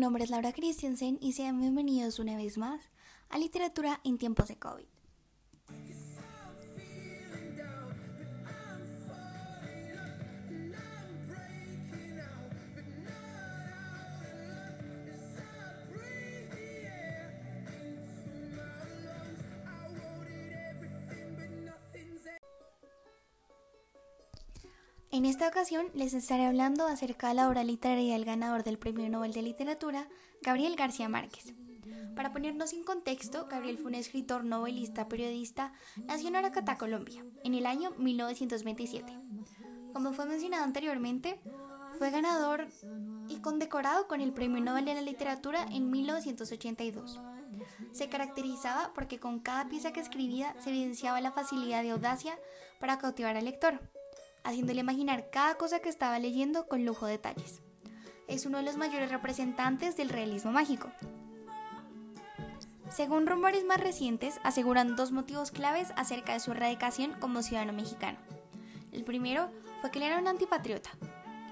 nombre es Laura Christensen y sean bienvenidos una vez más a Literatura en tiempos de COVID. En esta ocasión les estaré hablando acerca de la obra literaria del ganador del Premio Nobel de Literatura, Gabriel García Márquez. Para ponernos en contexto, Gabriel fue un escritor, novelista, periodista, nació en Aracatá, Colombia, en el año 1927. Como fue mencionado anteriormente, fue ganador y condecorado con el Premio Nobel de la Literatura en 1982. Se caracterizaba porque con cada pieza que escribía se evidenciaba la facilidad de audacia para cautivar al lector haciéndole imaginar cada cosa que estaba leyendo con lujo de detalles. Es uno de los mayores representantes del realismo mágico. Según rumores más recientes, aseguran dos motivos claves acerca de su erradicación como ciudadano mexicano. El primero fue que él era un antipatriota,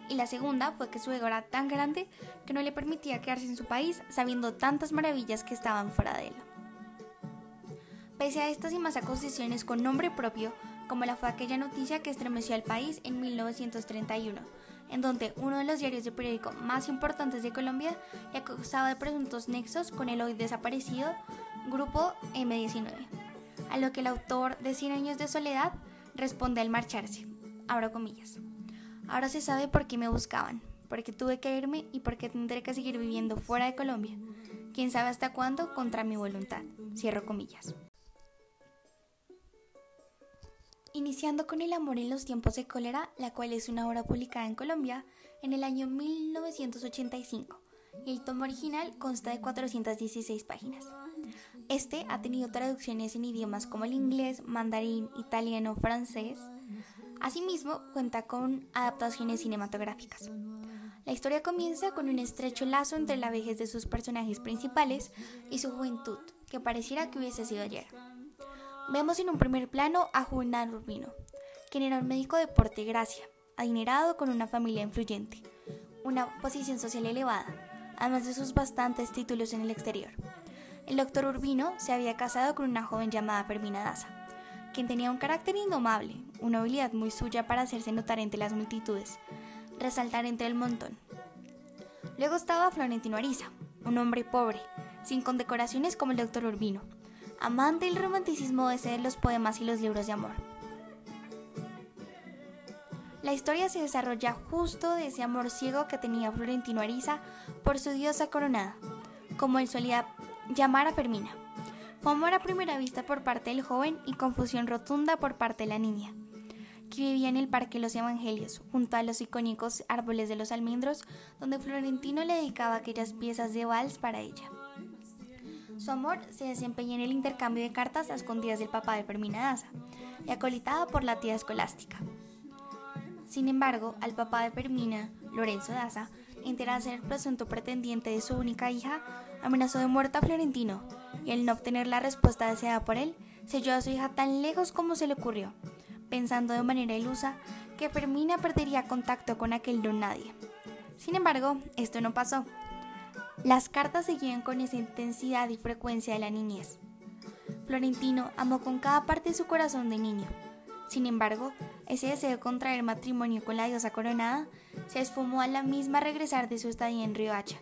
y la segunda fue que su ego era tan grande que no le permitía quedarse en su país sabiendo tantas maravillas que estaban fuera de él. Pese a estas y más acusaciones con nombre propio, como la fue aquella noticia que estremeció al país en 1931, en donde uno de los diarios de periódico más importantes de Colombia le acusaba de presuntos nexos con el hoy desaparecido Grupo M19, a lo que el autor de Cien años de soledad responde al marcharse, abro comillas. Ahora se sabe por qué me buscaban, porque tuve que irme y porque tendré que seguir viviendo fuera de Colombia. Quién sabe hasta cuándo contra mi voluntad. Cierro comillas. Iniciando con El amor en los tiempos de cólera, la cual es una obra publicada en Colombia en el año 1985. El tomo original consta de 416 páginas. Este ha tenido traducciones en idiomas como el inglés, mandarín, italiano, francés. Asimismo, cuenta con adaptaciones cinematográficas. La historia comienza con un estrecho lazo entre la vejez de sus personajes principales y su juventud, que pareciera que hubiese sido ayer. Vemos en un primer plano a Juvenal Urbino, quien era un médico de porte gracia, adinerado con una familia influyente, una posición social elevada, además de sus bastantes títulos en el exterior. El doctor Urbino se había casado con una joven llamada Fermina Daza, quien tenía un carácter indomable, una habilidad muy suya para hacerse notar entre las multitudes, resaltar entre el montón. Luego estaba Florentino Ariza, un hombre pobre, sin condecoraciones como el doctor Urbino, amante del romanticismo de los poemas y los libros de amor. La historia se desarrolla justo de ese amor ciego que tenía Florentino Ariza por su diosa coronada, como él solía llamar a Fermina. Fue amor a primera vista por parte del joven y confusión rotunda por parte de la niña, que vivía en el Parque Los Evangelios, junto a los icónicos árboles de los almendros, donde Florentino le dedicaba aquellas piezas de vals para ella. Su amor se desempeña en el intercambio de cartas a escondidas del papá de Fermina Daza y acolitada por la tía escolástica. Sin embargo, al papá de Fermina, Lorenzo Daza, enterarse del presunto pretendiente de su única hija, amenazó de muerte a Florentino y al no obtener la respuesta deseada por él, selló a su hija tan lejos como se le ocurrió, pensando de manera ilusa que Fermina perdería contacto con aquel don nadie. Sin embargo, esto no pasó, las cartas seguían con esa intensidad y frecuencia de la niñez. Florentino amó con cada parte de su corazón de niño. Sin embargo, ese deseo de contraer matrimonio con la diosa coronada se esfumó a la misma regresar de su estadía en Riohacha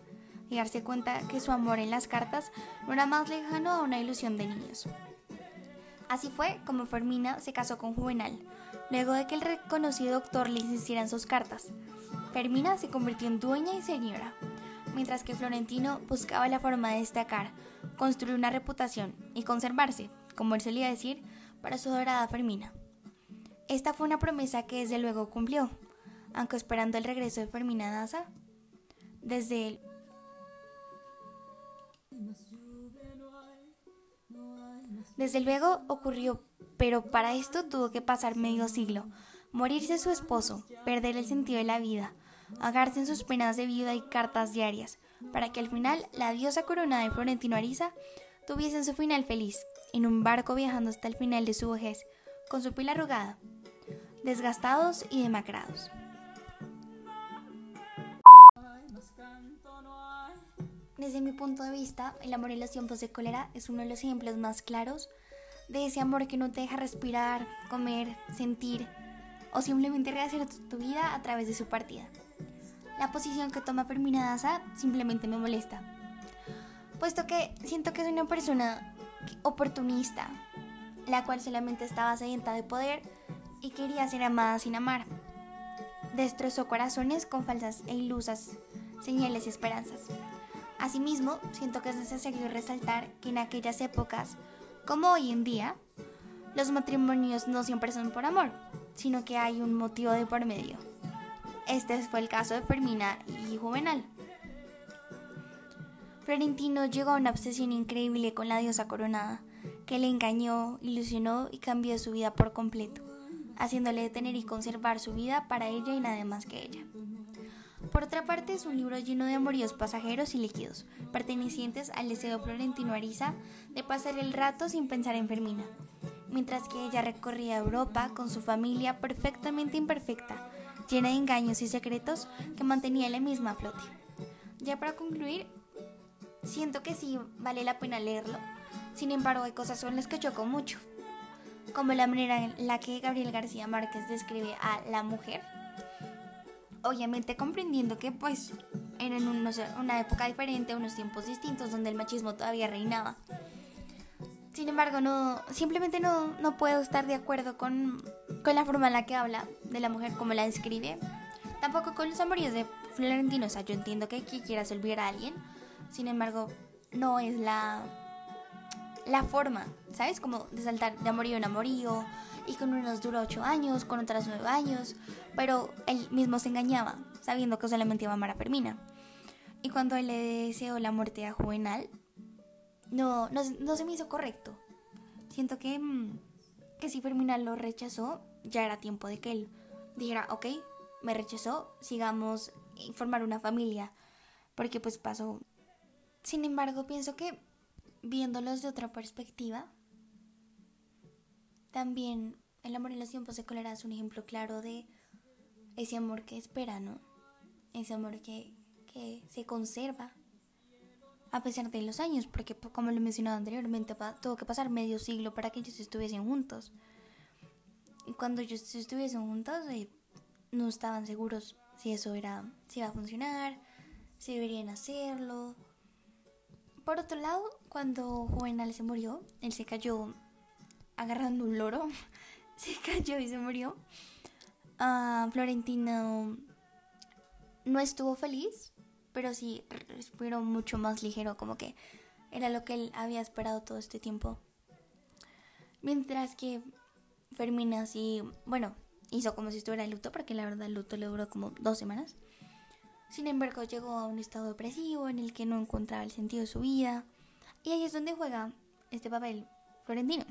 y darse cuenta que su amor en las cartas no era más lejano a una ilusión de niños. Así fue como Fermina se casó con Juvenal, luego de que el reconocido doctor le insistiera en sus cartas. Fermina se convirtió en dueña y señora, mientras que Florentino buscaba la forma de destacar, construir una reputación y conservarse, como él solía decir, para su dorada Fermina. Esta fue una promesa que desde luego cumplió, aunque esperando el regreso de Fermina Daza, desde. Desde luego ocurrió, pero para esto tuvo que pasar medio siglo, morirse su esposo, perder el sentido de la vida, ahogarse en sus penas de vida y cartas diarias, para que al final la diosa corona de Florentino Ariza tuviese su final feliz, en un barco viajando hasta el final de su vejez, con su piel arrugada, desgastados y demacrados. Desde mi punto de vista, el amor en los tiempos de cólera es uno de los ejemplos más claros de ese amor que no te deja respirar, comer, sentir o simplemente rehacer tu vida a través de su partida. La posición que toma Fermina Daza simplemente me molesta, puesto que siento que es una persona oportunista, la cual solamente estaba sedienta de poder y quería ser amada sin amar. Destrozó corazones con falsas e ilusas señales y esperanzas. Asimismo, siento que es necesario resaltar que en aquellas épocas, como hoy en día, los matrimonios no siempre son por amor, sino que hay un motivo de por medio. Este fue el caso de Fermina y Juvenal. Florentino llegó a una obsesión increíble con la diosa coronada, que le engañó, ilusionó y cambió su vida por completo, haciéndole detener y conservar su vida para ella y nada más que ella. Por otra parte, es un libro lleno de amoríos pasajeros y líquidos, pertenecientes al deseo florentino Arisa de pasar el rato sin pensar en Fermina, mientras que ella recorría Europa con su familia perfectamente imperfecta, llena de engaños y secretos que mantenía la misma flote. Ya para concluir, siento que sí vale la pena leerlo, sin embargo hay cosas con las que choco mucho, como la manera en la que Gabriel García Márquez describe a la mujer obviamente comprendiendo que pues era en una época diferente, unos tiempos distintos donde el machismo todavía reinaba. Sin embargo, no, simplemente no, no puedo estar de acuerdo con, con, la forma en la que habla de la mujer como la describe. Tampoco con los amoríos de Florentino. O sea, yo entiendo que, que quieras olvidar a alguien. Sin embargo, no es la, la forma, ¿sabes? Como de saltar de amorío en amorío y con unos duró ocho años, con otras nueve años, pero él mismo se engañaba, sabiendo que solamente iba a amar a Fermina. Y cuando él le deseó la muerte a Juvenal, no, no, se me hizo correcto. Siento que, mm, que si Fermina lo rechazó, ya era tiempo de que él dijera, ok, me rechazó, sigamos y formar una familia, porque pues pasó. Sin embargo, pienso que viéndolos de otra perspectiva, también el amor en los tiempos de cólera es un ejemplo claro de ese amor que espera, ¿no? Ese amor que, que se conserva a pesar de los años, porque pues, como lo he mencionado anteriormente, tuvo que pasar medio siglo para que ellos estuviesen juntos. Cuando ellos estuviesen juntos, eh, no estaban seguros si eso era, si iba a funcionar, si deberían hacerlo. Por otro lado, cuando Juvenal se murió, él se cayó agarrando un loro, se cayó y se murió. Uh, Florentino no estuvo feliz, pero sí respiró mucho más ligero, como que era lo que él había esperado todo este tiempo. Mientras que Fermina sí, bueno, hizo como si estuviera en luto, porque la verdad el luto le duró como dos semanas. Sin embargo, llegó a un estado depresivo en el que no encontraba el sentido de su vida. Y ahí es donde juega este papel Florentino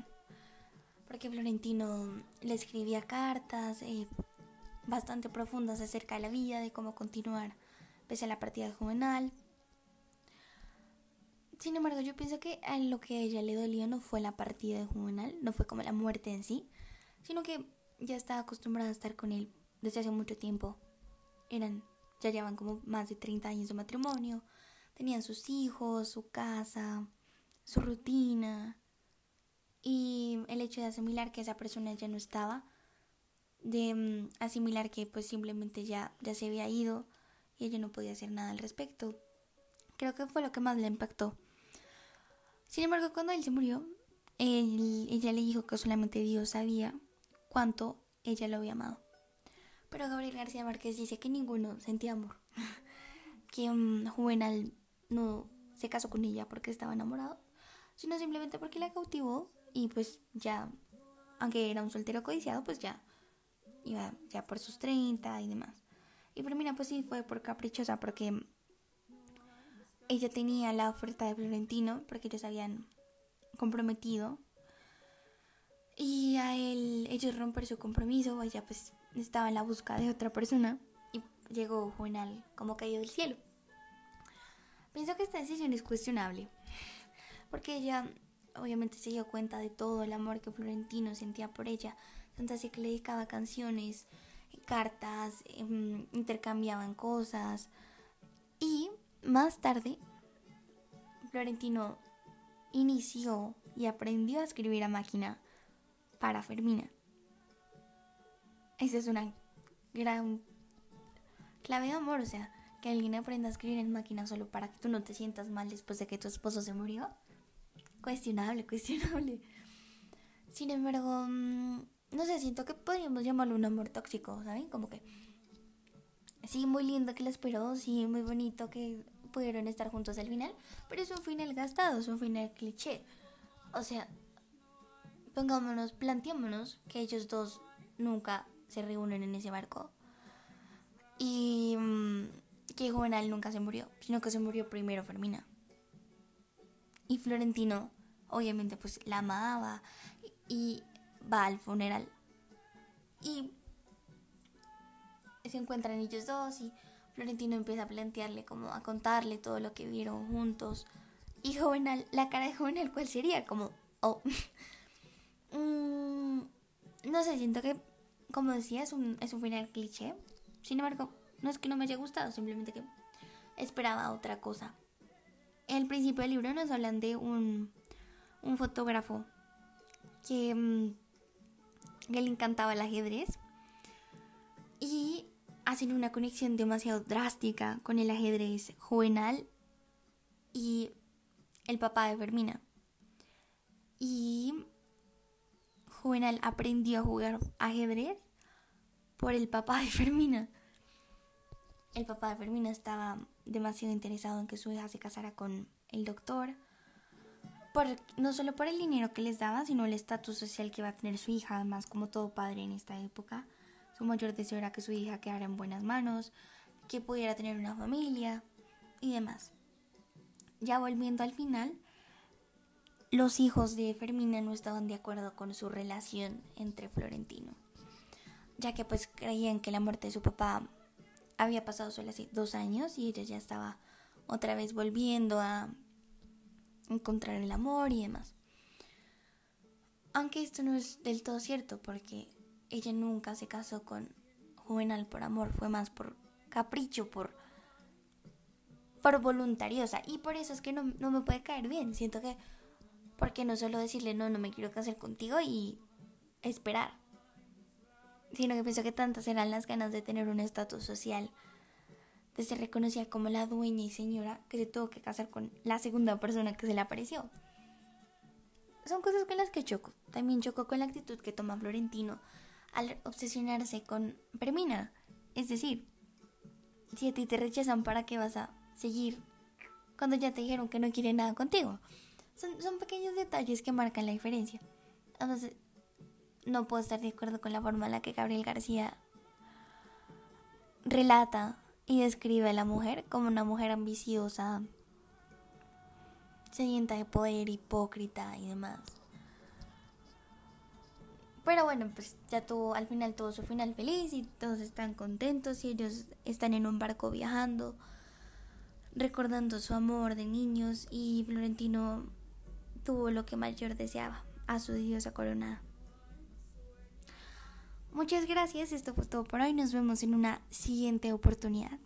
porque Florentino le escribía cartas eh, bastante profundas acerca de la vida, de cómo continuar pese a la partida juvenal. Sin embargo, yo pienso que a lo que a ella le dolió no fue la partida de juvenal, no fue como la muerte en sí, sino que ya estaba acostumbrada a estar con él desde hace mucho tiempo. Eran, ya llevan como más de 30 años de matrimonio, tenían sus hijos, su casa, su rutina, y el hecho de asimilar que esa persona ya no estaba, de mm, asimilar que pues simplemente ya, ya se había ido y ella no podía hacer nada al respecto, creo que fue lo que más le impactó. Sin embargo, cuando él se murió, ella le dijo que solamente Dios sabía cuánto ella lo había amado. Pero Gabriel García Márquez dice que ninguno sentía amor, que um, Juvenal no se casó con ella porque estaba enamorado, sino simplemente porque la cautivó y pues ya, aunque era un soltero codiciado, pues ya iba ya por sus 30 y demás. Y Fermina pues sí fue por caprichosa porque ella tenía la oferta de Florentino porque ellos habían comprometido y a él ellos romper su compromiso ella pues estaba en la busca de otra persona y llegó Juvenal como caído del cielo. Pienso que esta decisión es cuestionable porque ella obviamente se dio cuenta de todo el amor que Florentino sentía por ella, tanto así que le dedicaba canciones, cartas, em, intercambiaban cosas y más tarde Florentino inició y aprendió a escribir a máquina para Fermina. Esa es una gran clave de amor, o sea, que alguien aprenda a escribir en máquina solo para que tú no te sientas mal después de que tu esposo se murió. Cuestionable, cuestionable. Sin embargo, mm, no sé, siento que podríamos llamarlo un amor tóxico, ¿saben? Como que sí, muy lindo que lo esperó, sí, muy bonito que pudieron estar juntos al final, pero es un final gastado, es un final cliché. O sea, pongámonos, planteémonos que ellos dos nunca se reúnen en ese barco y mm, que Juvenal nunca se murió, sino que se murió primero Fermina. Y Florentino, obviamente, pues la amaba y va al funeral. Y se encuentran ellos dos y Florentino empieza a plantearle, como a contarle todo lo que vieron juntos. Y Jovenal, la cara de Jovenal, ¿cuál sería? Como, oh. Mm, no sé, siento que, como decía, es un, es un final cliché. Sin embargo, no es que no me haya gustado, simplemente que esperaba otra cosa. El principio del libro nos hablan de un, un fotógrafo que, mm, que le encantaba el ajedrez y hacen una conexión demasiado drástica con el ajedrez juvenal y el papá de Fermina. Y Juvenal aprendió a jugar ajedrez por el papá de Fermina. El papá de Fermina estaba demasiado interesado en que su hija se casara con el doctor. Por, no solo por el dinero que les daba, sino el estatus social que iba a tener su hija, además como todo padre en esta época. Su mayor deseo era que su hija quedara en buenas manos, que pudiera tener una familia y demás. Ya volviendo al final, los hijos de Fermina no estaban de acuerdo con su relación entre Florentino, ya que pues creían que la muerte de su papá había pasado solo hace dos años y ella ya estaba otra vez volviendo a encontrar el amor y demás. Aunque esto no es del todo cierto, porque ella nunca se casó con Juvenal por amor, fue más por capricho, por, por voluntariosa. Y por eso es que no, no me puede caer bien. Siento que, porque no solo decirle no, no me quiero casar contigo y esperar. Sino que pienso que tantas eran las ganas de tener un estatus social, de ser reconocida como la dueña y señora, que se tuvo que casar con la segunda persona que se le apareció. Son cosas con las que choco. También choco con la actitud que toma Florentino al obsesionarse con Permina. Es decir, si a ti te rechazan, ¿para qué vas a seguir cuando ya te dijeron que no quieren nada contigo? Son, pequeños detalles que marcan la diferencia. Entonces, no puedo estar de acuerdo con la forma en la que Gabriel García relata y describe a la mujer como una mujer ambiciosa, sedienta de poder, hipócrita y demás. Pero bueno, pues ya tuvo, al final tuvo su final feliz y todos están contentos y ellos están en un barco viajando, recordando su amor de niños y Florentino tuvo lo que mayor deseaba, a su diosa coronada. Muchas gracias, esto fue todo por hoy, nos vemos en una siguiente oportunidad.